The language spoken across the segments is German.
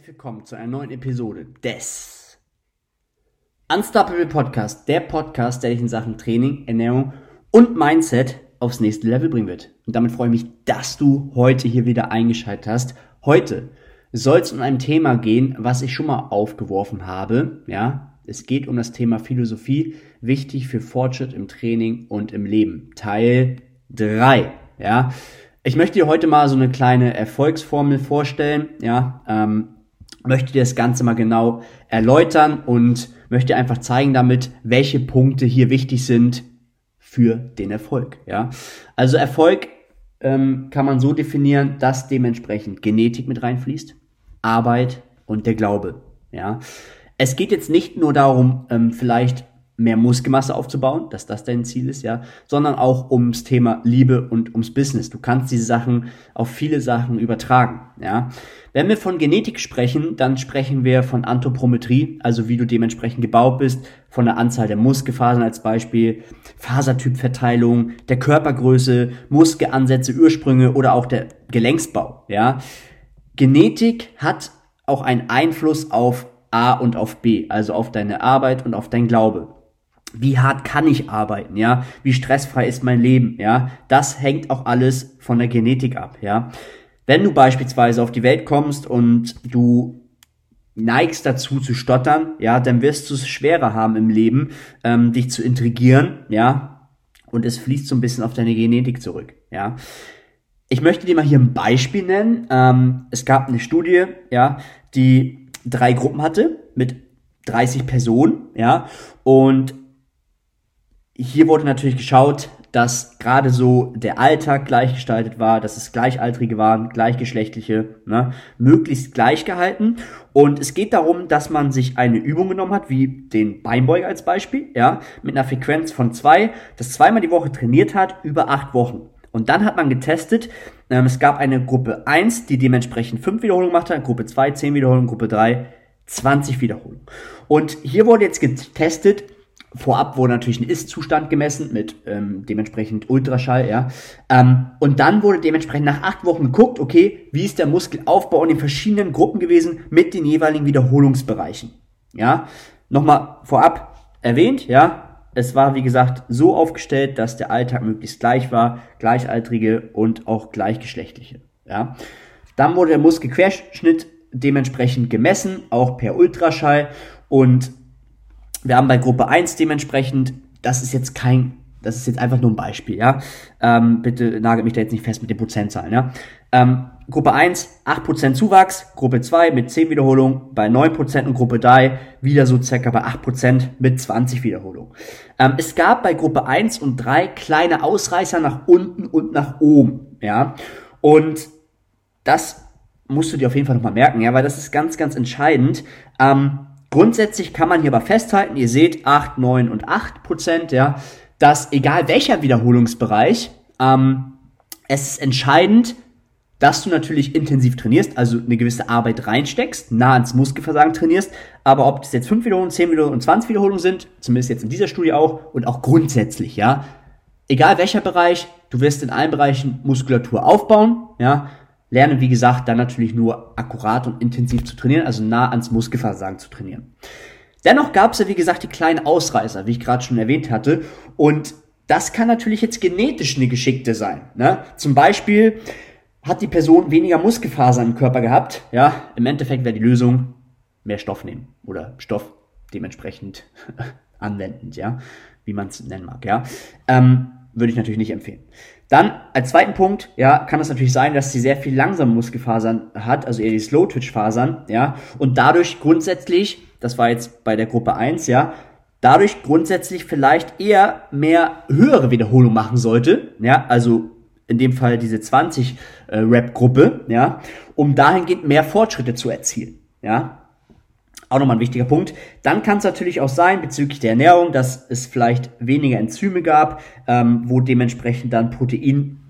herzlich willkommen zu einer neuen Episode des Unstoppable Podcast, der Podcast, der dich in Sachen Training, Ernährung und Mindset aufs nächste Level bringen wird. Und damit freue ich mich, dass du heute hier wieder eingeschaltet hast. Heute soll es um ein Thema gehen, was ich schon mal aufgeworfen habe. Ja, es geht um das Thema Philosophie, wichtig für Fortschritt im Training und im Leben. Teil 3. Ja, ich möchte dir heute mal so eine kleine Erfolgsformel vorstellen, ja, ähm, möchte dir das Ganze mal genau erläutern und möchte einfach zeigen damit, welche Punkte hier wichtig sind für den Erfolg, ja. Also Erfolg ähm, kann man so definieren, dass dementsprechend Genetik mit reinfließt, Arbeit und der Glaube, ja. Es geht jetzt nicht nur darum, ähm, vielleicht mehr Muskelmasse aufzubauen, dass das dein Ziel ist, ja, sondern auch ums Thema Liebe und ums Business. Du kannst diese Sachen auf viele Sachen übertragen, ja. Wenn wir von Genetik sprechen, dann sprechen wir von Anthropometrie, also wie du dementsprechend gebaut bist, von der Anzahl der Muskelfasern als Beispiel, Fasertypverteilung, der Körpergröße, Muskelansätze, Ursprünge oder auch der Gelenksbau, ja. Genetik hat auch einen Einfluss auf A und auf B, also auf deine Arbeit und auf dein Glaube wie hart kann ich arbeiten, ja, wie stressfrei ist mein Leben, ja, das hängt auch alles von der Genetik ab, ja. Wenn du beispielsweise auf die Welt kommst und du neigst dazu zu stottern, ja, dann wirst du es schwerer haben im Leben, ähm, dich zu intrigieren, ja, und es fließt so ein bisschen auf deine Genetik zurück, ja. Ich möchte dir mal hier ein Beispiel nennen. Ähm, es gab eine Studie, ja, die drei Gruppen hatte mit 30 Personen, ja, und hier wurde natürlich geschaut, dass gerade so der Alltag gleichgestaltet war, dass es Gleichaltrige waren, Gleichgeschlechtliche, ne, möglichst gleich gehalten. Und es geht darum, dass man sich eine Übung genommen hat, wie den Beinbeuger als Beispiel, ja, mit einer Frequenz von zwei, das zweimal die Woche trainiert hat, über acht Wochen. Und dann hat man getestet, ähm, es gab eine Gruppe 1, die dementsprechend fünf Wiederholungen gemacht hat, Gruppe 2 10 Wiederholungen, Gruppe 3 20 Wiederholungen. Und hier wurde jetzt getestet, Vorab wurde natürlich ein Ist-Zustand gemessen mit ähm, dementsprechend Ultraschall, ja. Ähm, und dann wurde dementsprechend nach acht Wochen geguckt, okay, wie ist der Muskelaufbau in den verschiedenen Gruppen gewesen mit den jeweiligen Wiederholungsbereichen. Ja, nochmal vorab erwähnt, ja. Es war, wie gesagt, so aufgestellt, dass der Alltag möglichst gleich war, gleichaltrige und auch gleichgeschlechtliche. Ja. Dann wurde der Muskelquerschnitt dementsprechend gemessen, auch per Ultraschall. Und wir haben bei Gruppe 1 dementsprechend, das ist jetzt kein, das ist jetzt einfach nur ein Beispiel, ja. Ähm, bitte nagelt mich da jetzt nicht fest mit den Prozentzahlen, ja. Ähm, Gruppe 1, 8% Zuwachs, Gruppe 2 mit 10 Wiederholungen bei 9% und Gruppe 3 wieder so circa bei 8% mit 20 Wiederholungen. Ähm, es gab bei Gruppe 1 und 3 kleine Ausreißer nach unten und nach oben, ja. Und das musst du dir auf jeden Fall nochmal merken, ja, weil das ist ganz, ganz entscheidend. Ähm, Grundsätzlich kann man hier aber festhalten, ihr seht 8, 9 und 8 Prozent, ja, dass egal welcher Wiederholungsbereich, ähm, es ist entscheidend, dass du natürlich intensiv trainierst, also eine gewisse Arbeit reinsteckst, nah ans Muskelversagen trainierst, aber ob das jetzt 5 Wiederholungen, 10 Wiederholungen und 20 Wiederholungen sind, zumindest jetzt in dieser Studie auch und auch grundsätzlich, ja, egal welcher Bereich, du wirst in allen Bereichen Muskulatur aufbauen, ja, Lerne, wie gesagt, dann natürlich nur akkurat und intensiv zu trainieren, also nah ans Muskelversagen zu trainieren. Dennoch gab es ja, wie gesagt, die kleinen Ausreißer, wie ich gerade schon erwähnt hatte. Und das kann natürlich jetzt genetisch eine Geschickte sein. Ne? Zum Beispiel hat die Person weniger Muskelfasern im Körper gehabt. Ja, im Endeffekt wäre die Lösung mehr Stoff nehmen oder Stoff dementsprechend anwendend, ja, wie man es nennen mag, ja. Ähm, würde ich natürlich nicht empfehlen. Dann als zweiten Punkt, ja, kann es natürlich sein, dass sie sehr viel langsame Muskelfasern hat, also eher die Slow-Twitch-Fasern, ja, und dadurch grundsätzlich, das war jetzt bei der Gruppe 1, ja, dadurch grundsätzlich vielleicht eher mehr höhere Wiederholung machen sollte, ja, also in dem Fall diese 20 äh, Rap-Gruppe, ja, um dahingehend mehr Fortschritte zu erzielen, ja. Auch nochmal ein wichtiger Punkt. Dann kann es natürlich auch sein, bezüglich der Ernährung, dass es vielleicht weniger Enzyme gab, ähm, wo dementsprechend dann Protein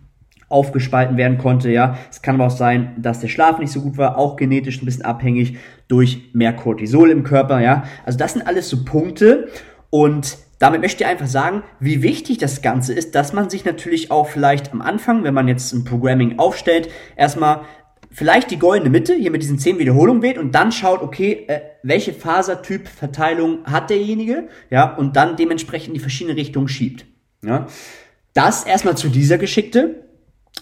aufgespalten werden konnte, ja. Es kann aber auch sein, dass der Schlaf nicht so gut war, auch genetisch ein bisschen abhängig durch mehr Cortisol im Körper, ja. Also das sind alles so Punkte und damit möchte ich einfach sagen, wie wichtig das Ganze ist, dass man sich natürlich auch vielleicht am Anfang, wenn man jetzt ein Programming aufstellt, erstmal vielleicht die goldene Mitte, hier mit diesen zehn Wiederholungen wählt und dann schaut, okay, äh, welche Fasertyp-Verteilung hat derjenige, ja, und dann dementsprechend die verschiedenen Richtungen schiebt. Ja. Das erstmal zu dieser Geschichte.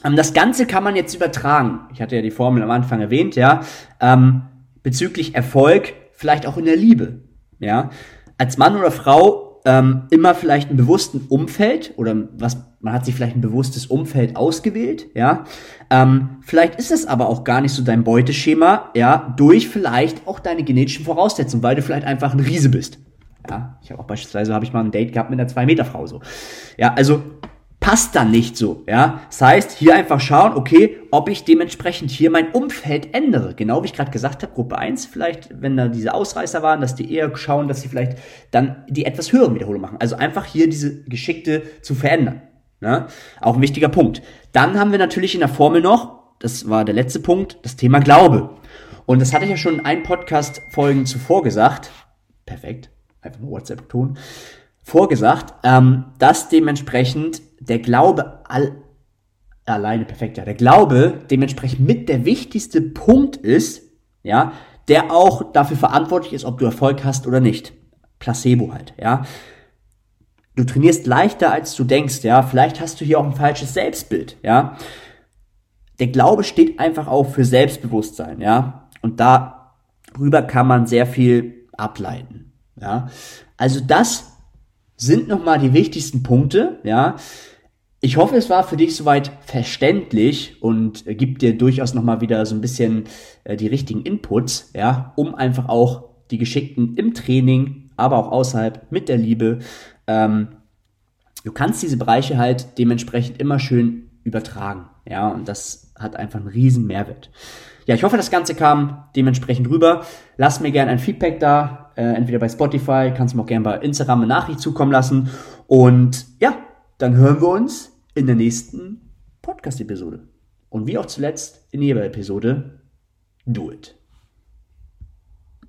Ähm, das Ganze kann man jetzt übertragen. Ich hatte ja die Formel am Anfang erwähnt, ja, ähm, bezüglich Erfolg, vielleicht auch in der Liebe, ja. Als Mann oder Frau ähm, immer vielleicht einen bewussten Umfeld oder was man hat sich vielleicht ein bewusstes Umfeld ausgewählt, ja. Ähm, vielleicht ist es aber auch gar nicht so dein Beuteschema, ja, durch vielleicht auch deine genetischen Voraussetzungen, weil du vielleicht einfach ein Riese bist. Ja, ich habe auch beispielsweise habe ich mal ein Date gehabt mit einer 2 Meter Frau so. Ja, also passt dann nicht so, ja. Das heißt, hier einfach schauen, okay, ob ich dementsprechend hier mein Umfeld ändere. Genau wie ich gerade gesagt habe, Gruppe 1 vielleicht, wenn da diese Ausreißer waren, dass die eher schauen, dass sie vielleicht dann die etwas höheren Wiederholungen machen. Also einfach hier diese Geschickte zu verändern. Ja? Auch ein wichtiger Punkt. Dann haben wir natürlich in der Formel noch, das war der letzte Punkt, das Thema Glaube. Und das hatte ich ja schon in ein Podcast-Folgen zuvor gesagt. Perfekt. Einfach nur WhatsApp-Ton vorgesagt, ähm, dass dementsprechend der Glaube all, alleine perfekt, ja, der Glaube dementsprechend mit der wichtigste Punkt ist, ja, der auch dafür verantwortlich ist, ob du Erfolg hast oder nicht. Placebo halt, ja. Du trainierst leichter, als du denkst, ja. Vielleicht hast du hier auch ein falsches Selbstbild, ja. Der Glaube steht einfach auch für Selbstbewusstsein, ja. Und darüber kann man sehr viel ableiten, ja. Also das sind nochmal die wichtigsten Punkte, ja. Ich hoffe, es war für dich soweit verständlich und äh, gibt dir durchaus nochmal wieder so ein bisschen äh, die richtigen Inputs, ja, um einfach auch die Geschickten im Training, aber auch außerhalb mit der Liebe, ähm, du kannst diese Bereiche halt dementsprechend immer schön übertragen, ja, und das hat einfach einen riesen Mehrwert. Ja, ich hoffe, das Ganze kam dementsprechend rüber. Lass mir gerne ein Feedback da, äh, entweder bei Spotify, kannst du mir auch gerne bei Instagram eine Nachricht zukommen lassen. Und ja, dann hören wir uns in der nächsten Podcast-Episode. Und wie auch zuletzt in jeder Episode, do it.